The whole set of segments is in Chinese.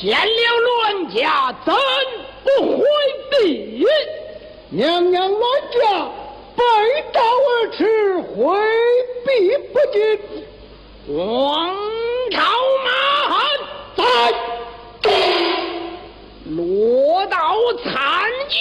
见了乱家，怎不回避？娘娘乱家背道而驰，回避不进。王朝马汉在，落到参见。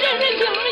下陈州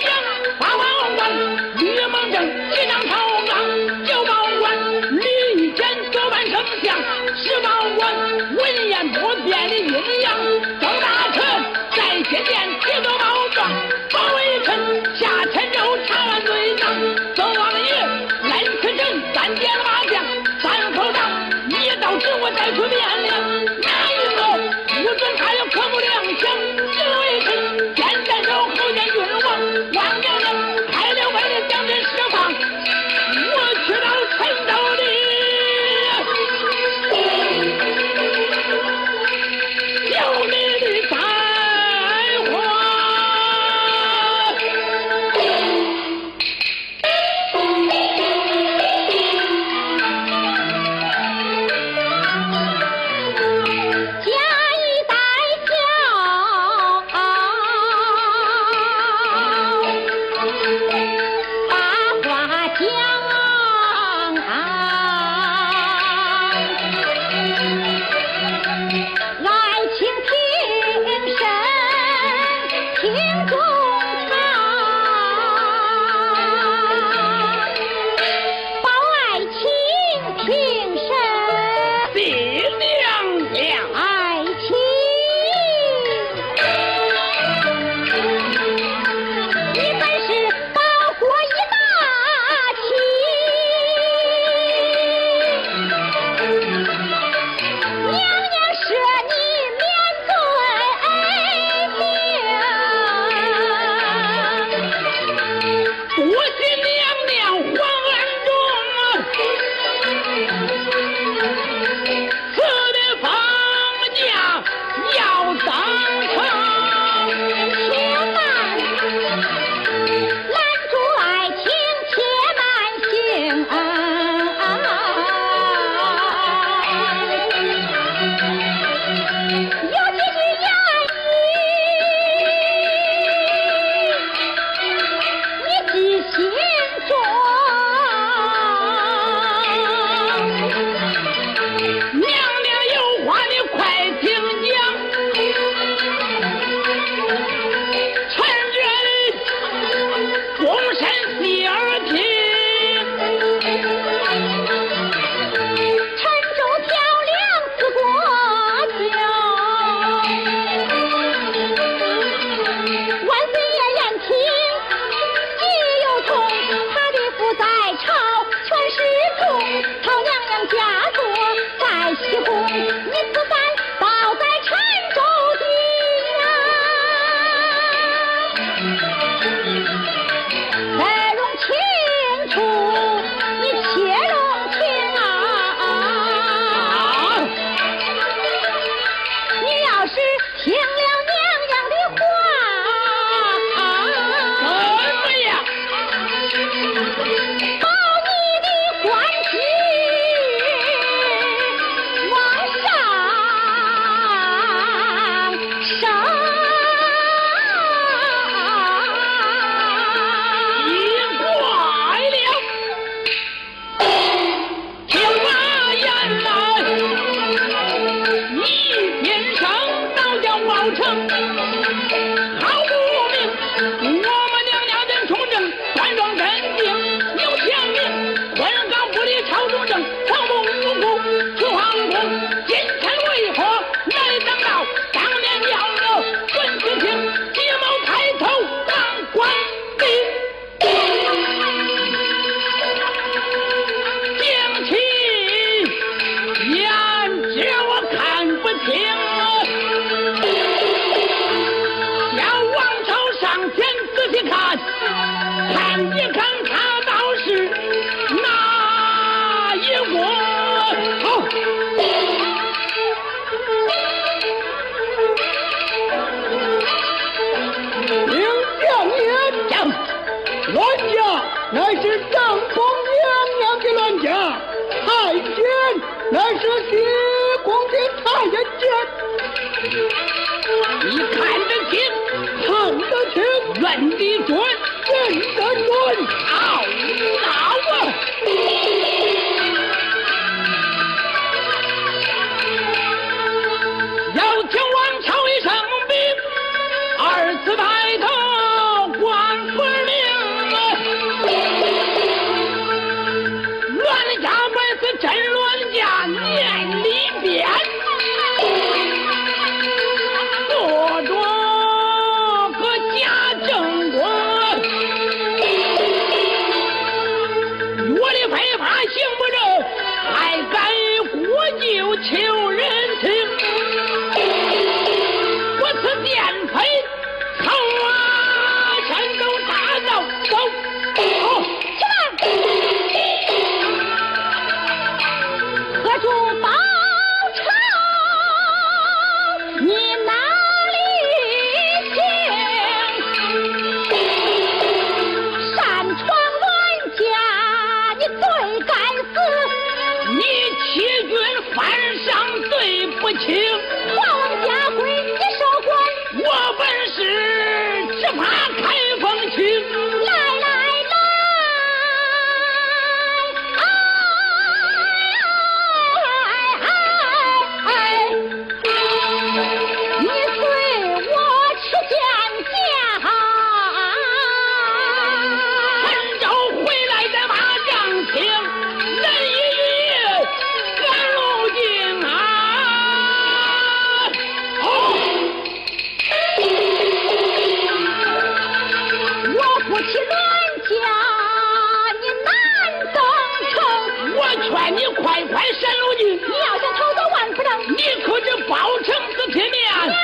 你快快闪了去！你要想逃走万不能，你可就包成死皮面。娘娘，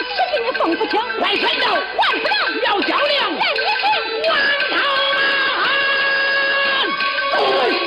谢谢你，冯不星，快闪走，万不能，要较量，任你去我赢。对。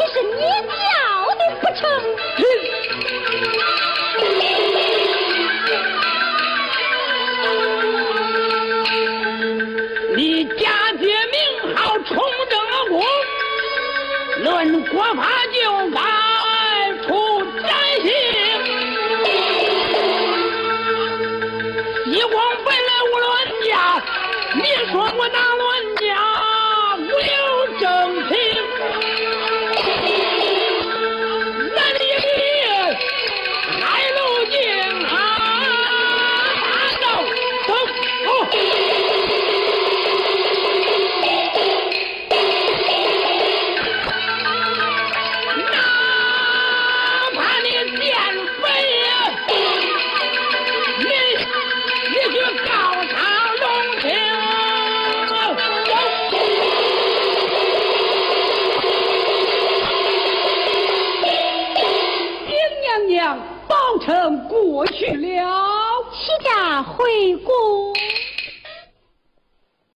你是你叫的不成？哼！你假借名号冲正国，论国法就该处斩刑。西公本来无伦家，你说我哪伦家？